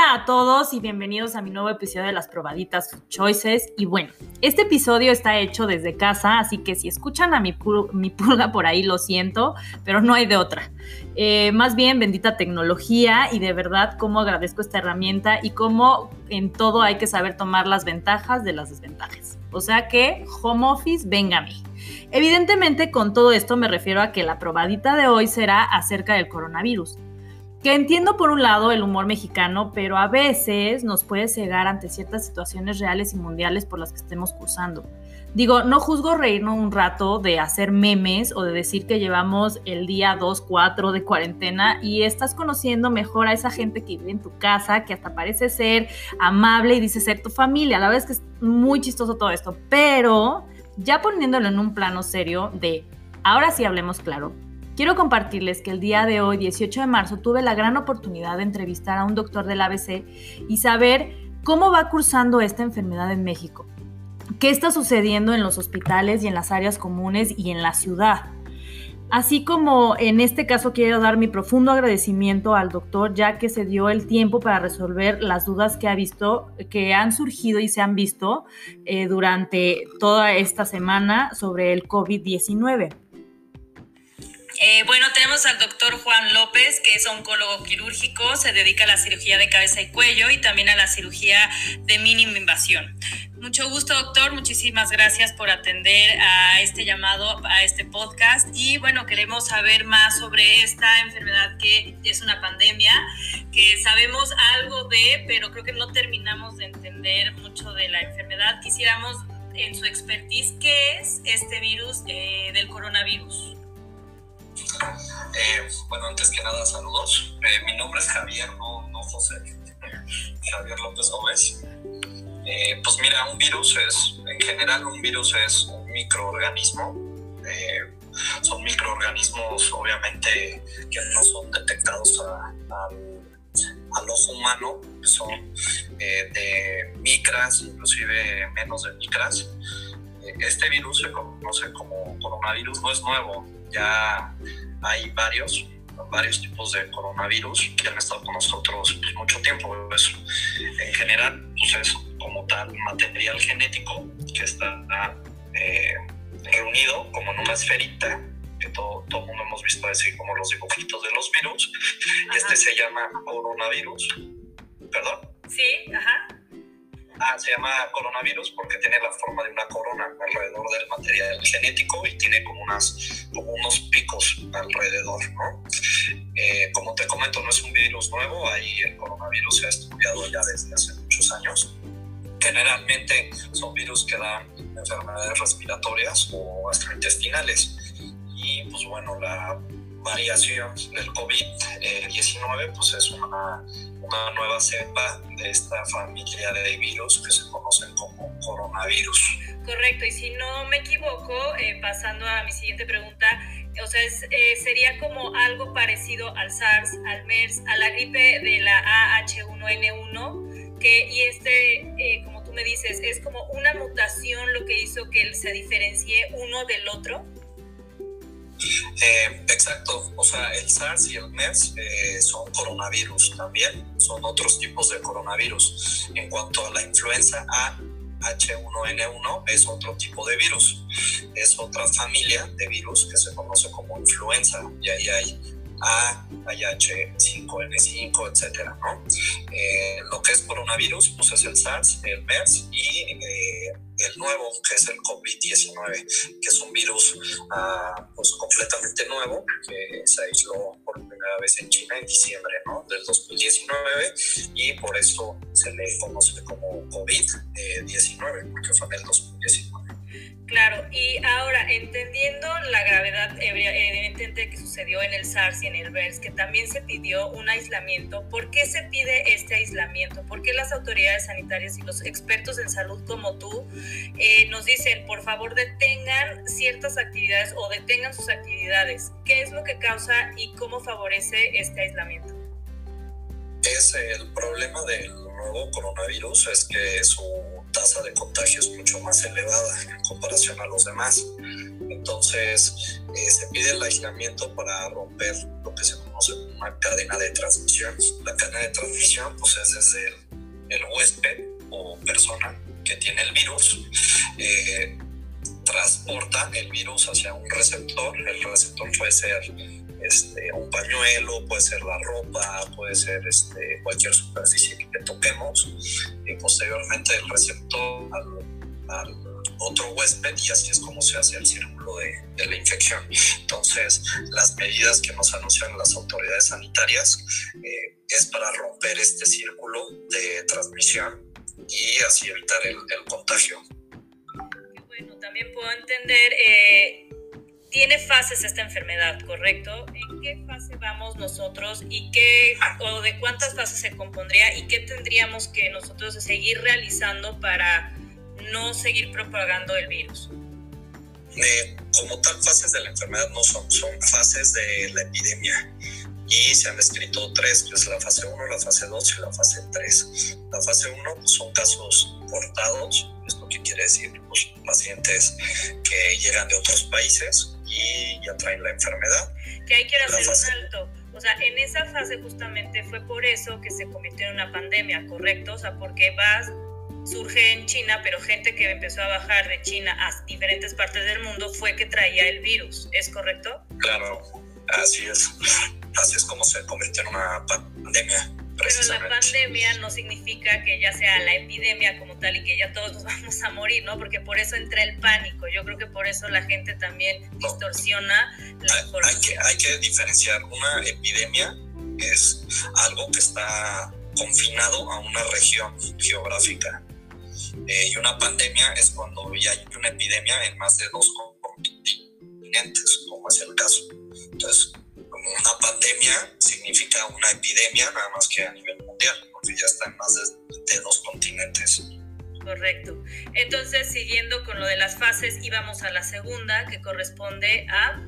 Hola a todos y bienvenidos a mi nuevo episodio de las probaditas Choices. Y bueno, este episodio está hecho desde casa, así que si escuchan a mi, pulga por ahí, lo siento, pero no hay de otra. Eh, más bien, bendita tecnología y de verdad cómo agradezco esta herramienta y cómo en todo hay que saber tomar las ventajas de las desventajas. O sea que, home office, venga a mí. Evidentemente, con todo esto me refiero a que la probadita de hoy será acerca del coronavirus que entiendo por un lado el humor mexicano, pero a veces nos puede cegar ante ciertas situaciones reales y mundiales por las que estemos cursando. Digo, no juzgo reírnos un rato de hacer memes o de decir que llevamos el día 2, 4 de cuarentena y estás conociendo mejor a esa gente que vive en tu casa, que hasta parece ser amable y dice ser tu familia. La verdad es que es muy chistoso todo esto, pero ya poniéndolo en un plano serio de, ahora sí hablemos claro, Quiero compartirles que el día de hoy, 18 de marzo, tuve la gran oportunidad de entrevistar a un doctor del ABC y saber cómo va cursando esta enfermedad en México. ¿Qué está sucediendo en los hospitales y en las áreas comunes y en la ciudad? Así como en este caso quiero dar mi profundo agradecimiento al doctor ya que se dio el tiempo para resolver las dudas que ha visto, que han surgido y se han visto eh, durante toda esta semana sobre el COVID-19. Eh, bueno, tenemos al doctor Juan López, que es oncólogo quirúrgico, se dedica a la cirugía de cabeza y cuello y también a la cirugía de mínima invasión. Mucho gusto, doctor. Muchísimas gracias por atender a este llamado, a este podcast. Y bueno, queremos saber más sobre esta enfermedad que es una pandemia, que sabemos algo de, pero creo que no terminamos de entender mucho de la enfermedad. Quisiéramos, en su expertise, ¿qué es este virus eh, del coronavirus? Eh, bueno, antes que nada, saludos. Eh, mi nombre es Javier, no, no José. Javier López Gómez. Eh, pues mira, un virus es, en general, un virus es un microorganismo. son microorganismos, obviamente, que no son detectados al ojo humano, son de micras, inclusive menos de micras. Este virus se conoce como coronavirus, no es nuevo, ya hay varios, varios tipos de coronavirus que han estado con nosotros pues, mucho tiempo. Pues, en general, pues es como tal material genético que está eh, reunido como en una esferita que todo, todo mundo hemos visto así como los dibujitos de los virus. Este se llama coronavirus. ¿Perdón? Sí, ajá. Ah, se llama coronavirus porque tiene la forma de una corona alrededor del material genético y tiene como, unas, como unos picos alrededor, ¿no? Eh, como te comento, no es un virus nuevo, ahí el coronavirus se ha estudiado ya desde hace muchos años. Generalmente son virus que dan enfermedades respiratorias o gastrointestinales. Y pues bueno, la variación del COVID-19 pues es una, nueva cepa de esta familia de virus que se conocen como coronavirus. Correcto, y si no me equivoco, eh, pasando a mi siguiente pregunta, o sea, eh, sería como algo parecido al SARS, al MERS, a la gripe de la AH1N1, que, y este, eh, como tú me dices, es como una mutación lo que hizo que se diferencie uno del otro. Eh, exacto, o sea, el SARS y el MERS eh, son coronavirus también, son otros tipos de coronavirus. En cuanto a la influenza A, H1N1 es otro tipo de virus, es otra familia de virus que se conoce como influenza y ahí hay a, IH5N5, etcétera, ¿no? Eh, lo que es coronavirus, pues es el SARS, el MERS y eh, el nuevo, que es el COVID-19, que es un virus uh, pues completamente nuevo, que se aisló por primera vez en China en diciembre ¿no? del 2019 y por eso se le conoce como COVID-19, porque fue en el 2019. Claro, y ahora entendiendo la gravedad evidentemente que sucedió en el SARS y en el MERS, que también se pidió un aislamiento, ¿por qué se pide este aislamiento? ¿Por qué las autoridades sanitarias y los expertos en salud como tú eh, nos dicen, por favor, detengan ciertas actividades o detengan sus actividades? ¿Qué es lo que causa y cómo favorece este aislamiento? Es el problema del nuevo coronavirus, es que su tasa de contagio es mucho más elevada en comparación a los demás. Entonces, eh, se pide el aislamiento para romper lo que se conoce como una cadena de transmisión. La cadena de transmisión pues es desde el, el huésped o persona que tiene el virus, eh, transporta el virus hacia un receptor. El receptor puede ser este, un pañuelo, puede ser la ropa, puede ser este, cualquier superficie que toquemos y posteriormente el receptor al, otro huésped y así es como se hace el círculo de, la infección. Entonces, las medidas que nos anuncian las autoridades sanitarias eh, es para romper este círculo de transmisión y así evitar el, contagio. bueno, también puedo entender... Eh tiene fases esta enfermedad, ¿correcto? ¿En qué fase vamos nosotros y qué o de cuántas fases se compondría y qué tendríamos que nosotros seguir realizando para no seguir propagando el virus? Eh, como tal, fases de la enfermedad no son, son fases de la epidemia y se han descrito tres, que es la fase 1, la fase 2 y la fase 3. La fase 1 pues, son casos portados, esto qué quiere decir, pues, pacientes que llegan de otros países y ya traen la enfermedad. Que hay que hacer un alto. O sea, en esa fase justamente fue por eso que se convirtió en una pandemia, ¿correcto? O sea, porque vas, surge en China, pero gente que empezó a bajar de China a diferentes partes del mundo fue que traía el virus, ¿es correcto? Claro, así es. Así es como se convirtió en una pandemia. Pero la pandemia no significa que ya sea la epidemia como tal y que ya todos nos vamos a morir, ¿no? Porque por eso entra el pánico. Yo creo que por eso la gente también distorsiona la hay, hay, que, hay que diferenciar. Una epidemia es algo que está confinado a una región geográfica. Eh, y una pandemia es cuando ya hay una epidemia en más de dos continentes, como es el caso. Entonces, una pandemia significa una epidemia, nada más que a nivel mundial, porque ya está en más de, dos continentes. Correcto. Entonces, siguiendo con lo de las fases, íbamos a la segunda, que corresponde a...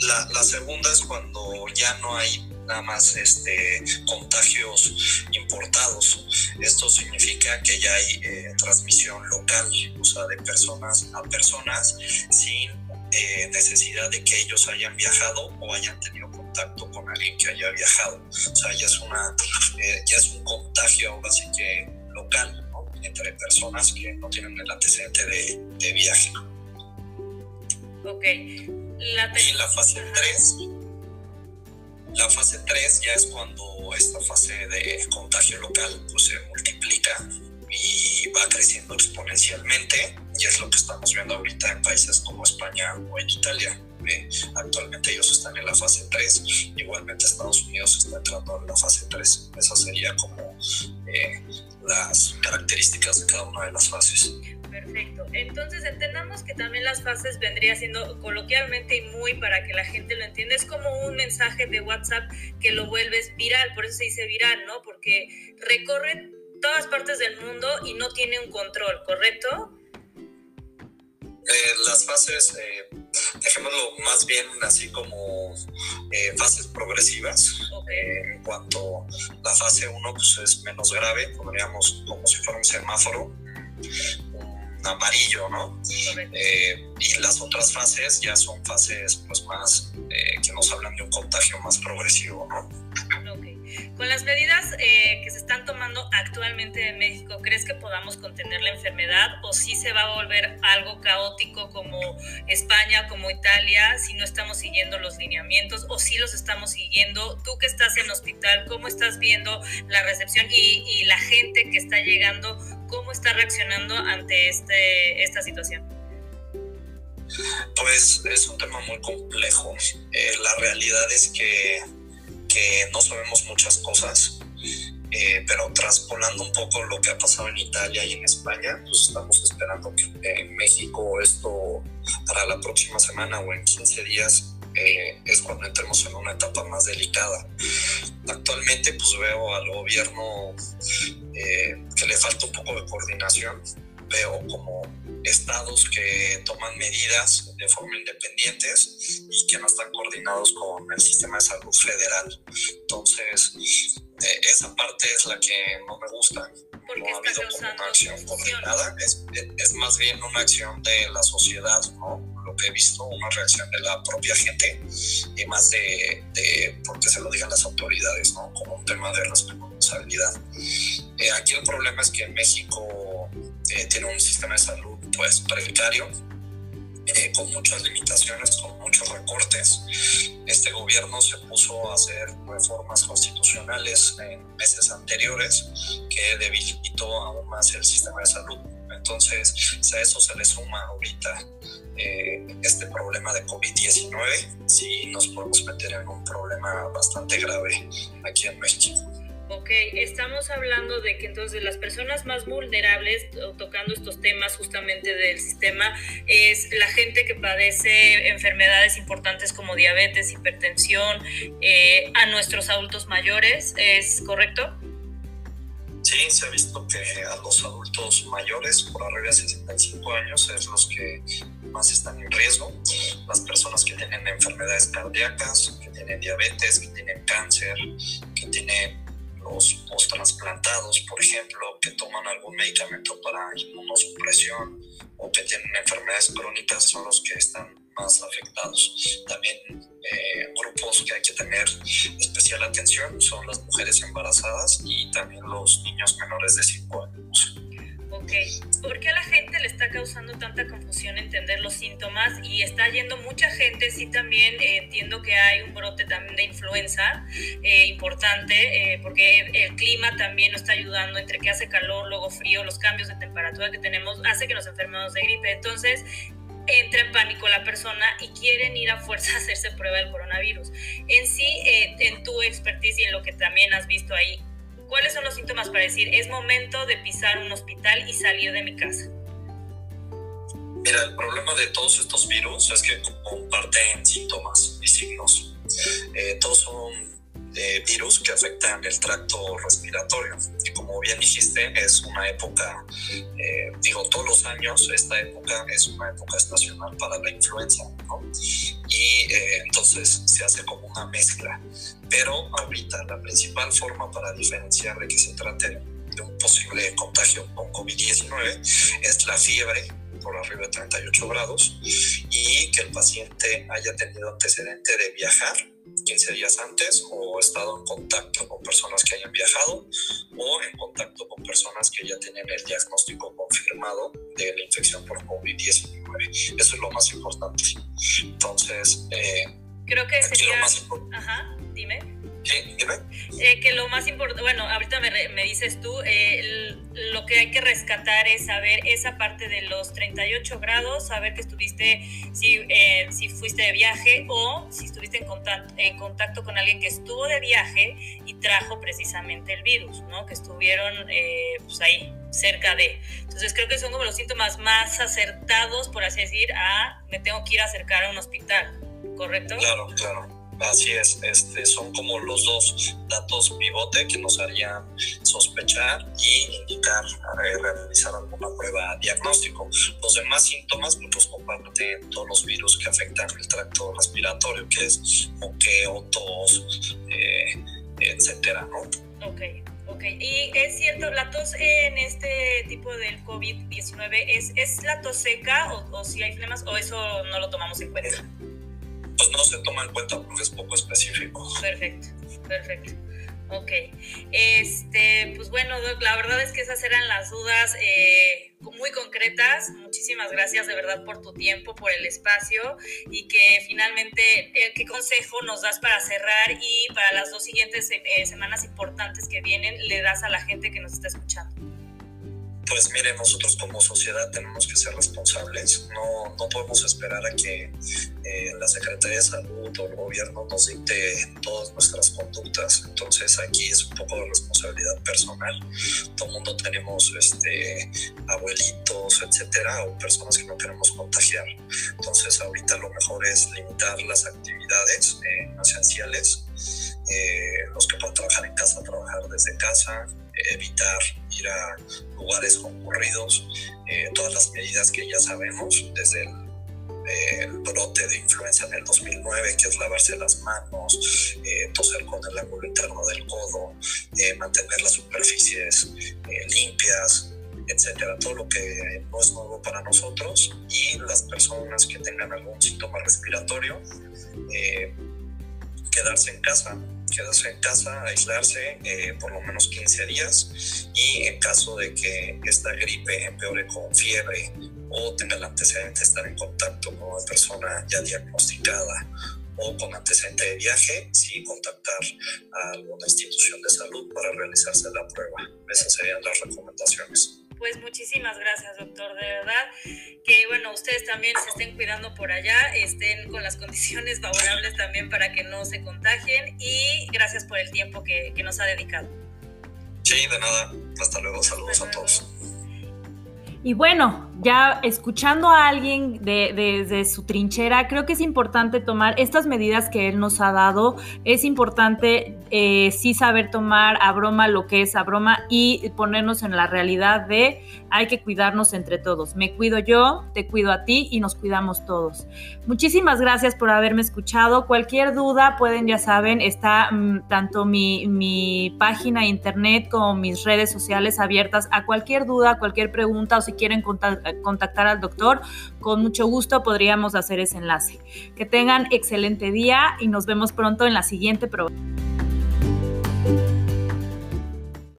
La, la segunda es cuando ya no hay nada más este, contagios importados. Esto significa que ya hay eh, transmisión local, o sea, de personas a personas, sin eh, necesidad de que ellos hayan viajado o hayan tenido contacto con alguien que haya viajado. O sea, ya es, una, eh, ya es un contagio ahora sí que local, ¿no? Entre personas que no tienen el antecedente de, de viaje. Ok. La y la fase 3, la fase 3 ya es cuando esta fase de contagio local pues, se multiplica y va creciendo exponencialmente y es lo que estamos viendo ahorita en países como España o en Italia. Actualmente ellos están en la fase 3, igualmente Estados Unidos está entrando en la fase 3. Esas serían como eh, las características de cada una de las fases. Perfecto. Entonces entendamos que también las fases vendría siendo coloquialmente y muy para que la gente lo entienda. Es como un mensaje de WhatsApp que lo vuelves viral, por eso se dice viral, ¿no? Porque recorre todas partes del mundo y no tiene un control, ¿correcto? Eh, las fases, eh, dejémoslo más bien así como eh, fases progresivas. en cuanto la fase 1 pues, es menos grave, podríamos como si fuera un semáforo, un amarillo, ¿no? y las otras fases ya son fases pues más que nos hablan de un contagio más progresivo, ¿no? Con las medidas eh, que se están tomando actualmente en México, ¿crees que podamos contener la enfermedad o si se va a volver algo caótico como España, como Italia, si no estamos siguiendo los lineamientos o si los estamos siguiendo? Tú que estás en hospital, ¿cómo estás viendo la recepción y, y la gente que está llegando, cómo está reaccionando ante este, esta situación? Pues es un tema muy complejo. Eh, la realidad es que que no sabemos muchas cosas, eh, pero traspolando un poco lo que ha pasado en Italia y en España, pues estamos esperando que en México esto para la próxima semana o en 15 días eh, es cuando entremos en una etapa más delicada. Actualmente pues veo al gobierno eh, que le falta un poco de coordinación, veo como estados que toman medidas de forma independientes y que no están coordinados con el sistema de salud federal. Entonces, eh, esa parte es la que no me gusta. No ha habido como una acción coordinada, es, es, más bien una acción de la sociedad, ¿no? Lo que he visto, una reacción de la propia gente, y más de, de porque se lo digan las autoridades, ¿no? Como un tema de responsabilidad. Eh, aquí el problema es que México eh, tiene un sistema de salud pues precario, eh, con muchas limitaciones, con muchos recortes. Este gobierno se puso a hacer reformas constitucionales en meses anteriores que debilitó aún más el sistema de salud. Entonces, a eso se le suma ahorita eh, este problema de COVID-19, sí nos podemos meter en un problema bastante grave aquí en México. Ok, estamos hablando de que entonces las personas más vulnerables, tocando estos temas justamente del sistema, es la gente que padece enfermedades importantes como diabetes, hipertensión, eh, a nuestros adultos mayores, ¿es correcto? Sí, se ha visto que a los adultos mayores por arriba de 65 años es los que más están en riesgo. Las personas que tienen enfermedades cardíacas, que tienen diabetes, que tienen cáncer, que tienen los post-transplantados, por ejemplo, que toman algún medicamento para inmunosupresión o que tienen enfermedades crónicas son los que están más afectados. También eh, grupos que hay que tener especial atención son las mujeres embarazadas y también los niños menores de 5 años. Ok, ¿por qué a la gente le está causando tanta confusión entender los síntomas? Y está yendo mucha gente, sí también eh, entiendo que hay un brote también de influenza eh, importante, eh, porque el clima también nos está ayudando, entre que hace calor, luego frío, los cambios de temperatura que tenemos, hace que nos enfermemos de gripe. Entonces, entra en pánico la persona y quieren ir a fuerza a hacerse prueba del coronavirus. En sí, en tu expertise y en lo que también has visto ahí, ¿Cuáles son los síntomas para decir es momento de pisar un hospital y salir de mi casa? Mira, el problema de todos estos virus es que comparten síntomas y signos. Eh, todos son de virus que afectan el tracto respiratorio. Y como bien dijiste, es una época, eh, digo, todos los años, esta época es una época estacional para la influenza, ¿no? Y eh, entonces se hace como una mezcla. Pero ahorita la principal forma para diferenciar de que se trate de un posible contagio con COVID-19 es la fiebre por arriba de 38 grados y que el paciente haya tenido antecedente de viajar 15 días antes o estado en contacto con personas que hayan viajado o en contacto con personas que ya tienen el diagnóstico confirmado de la infección por COVID-19. Eso es lo más importante. Entonces, eh, creo que sería... Lo más Ajá, dime. Eh, que lo más importante, bueno, ahorita me, me dices tú, eh, lo que hay que rescatar es saber esa parte de los 38 grados, saber que estuviste, si, eh, si fuiste de viaje o si estuviste en contacto, en contacto con alguien que estuvo de viaje y trajo precisamente el virus, ¿no? Que estuvieron pues ahí cerca de. Entonces creo que son como los síntomas más acertados, por así decir, a me tengo que ir a acercar a un hospital, ¿correcto? Claro, claro. Así es, este, son como los dos datos pivote que nos harían sospechar y indicar eh, realizar alguna prueba diagnóstico. Los demás síntomas pues, los comparten todos los virus que afectan el tracto respiratorio, que es moqueo, tos, eh, etcétera, ¿no? Ok. Ok, y es cierto, la tos en este tipo del COVID-19, ¿es, ¿es la tos seca o, o si hay flemas o eso no lo tomamos en cuenta? Pues no se toma en cuenta porque es poco específico. Perfecto, perfecto. Ok, este, pues bueno, Doc, la verdad es que esas eran las dudas eh, muy concretas. Muchísimas gracias de verdad por tu tiempo, por el espacio y que finalmente, eh, ¿qué consejo nos das para cerrar y para las dos siguientes eh, semanas importantes que vienen le das a la gente que nos está escuchando? Pues mire, nosotros como sociedad tenemos que ser responsables, no, no podemos esperar a que eh, la Secretaría de Salud o el gobierno nos dicte todas nuestras conductas, entonces aquí es un poco de responsabilidad personal, todo el mundo tenemos este, abuelitos, etcétera, o personas que no queremos contagiar, entonces ahorita lo mejor es limitar las actividades eh, esenciales, eh, los que puedan trabajar en casa, trabajar desde casa, evitar ir a lugares concurridos, eh, todas las medidas que ya sabemos, desde el, brote de influenza en el 2009, que es lavarse las manos, eh, toser con el ángulo interno del codo, eh, mantener las superficies limpias, etcétera, todo lo que no es nuevo para nosotros y las personas que tengan algún síntoma respiratorio, eh, quedarse en casa, quedarse en casa, aislarse eh, por lo menos 15 días y en caso de que esta gripe empeore con fiebre o tenga el antecedente de estar en contacto con una persona ya diagnosticada o con antecedente de viaje, sí contactar a alguna institución de salud para realizarse la prueba. Esas serían las recomendaciones pues muchísimas gracias, doctor, de verdad. Que bueno, ustedes también se estén cuidando por allá, estén con las condiciones favorables también para que no se contagien y gracias por el tiempo que, nos ha dedicado. Sí, de nada. Hasta luego. Saludos a todos. Y bueno, ya escuchando a alguien desde de, su trinchera, creo que es importante tomar estas medidas que él nos ha dado. Es importante eh, sí saber tomar a broma lo que es a broma y ponernos en la realidad de hay que cuidarnos entre todos. Me cuido yo, te cuido a ti y nos cuidamos todos. Muchísimas gracias por haberme escuchado. Cualquier duda pueden, ya saben, está mm, tanto mi, mi página internet como mis redes sociales abiertas a cualquier duda, cualquier pregunta o si quieren contactar eh, contactar al doctor, con mucho gusto podríamos hacer ese enlace. Que tengan excelente día y nos vemos pronto en la siguiente programa.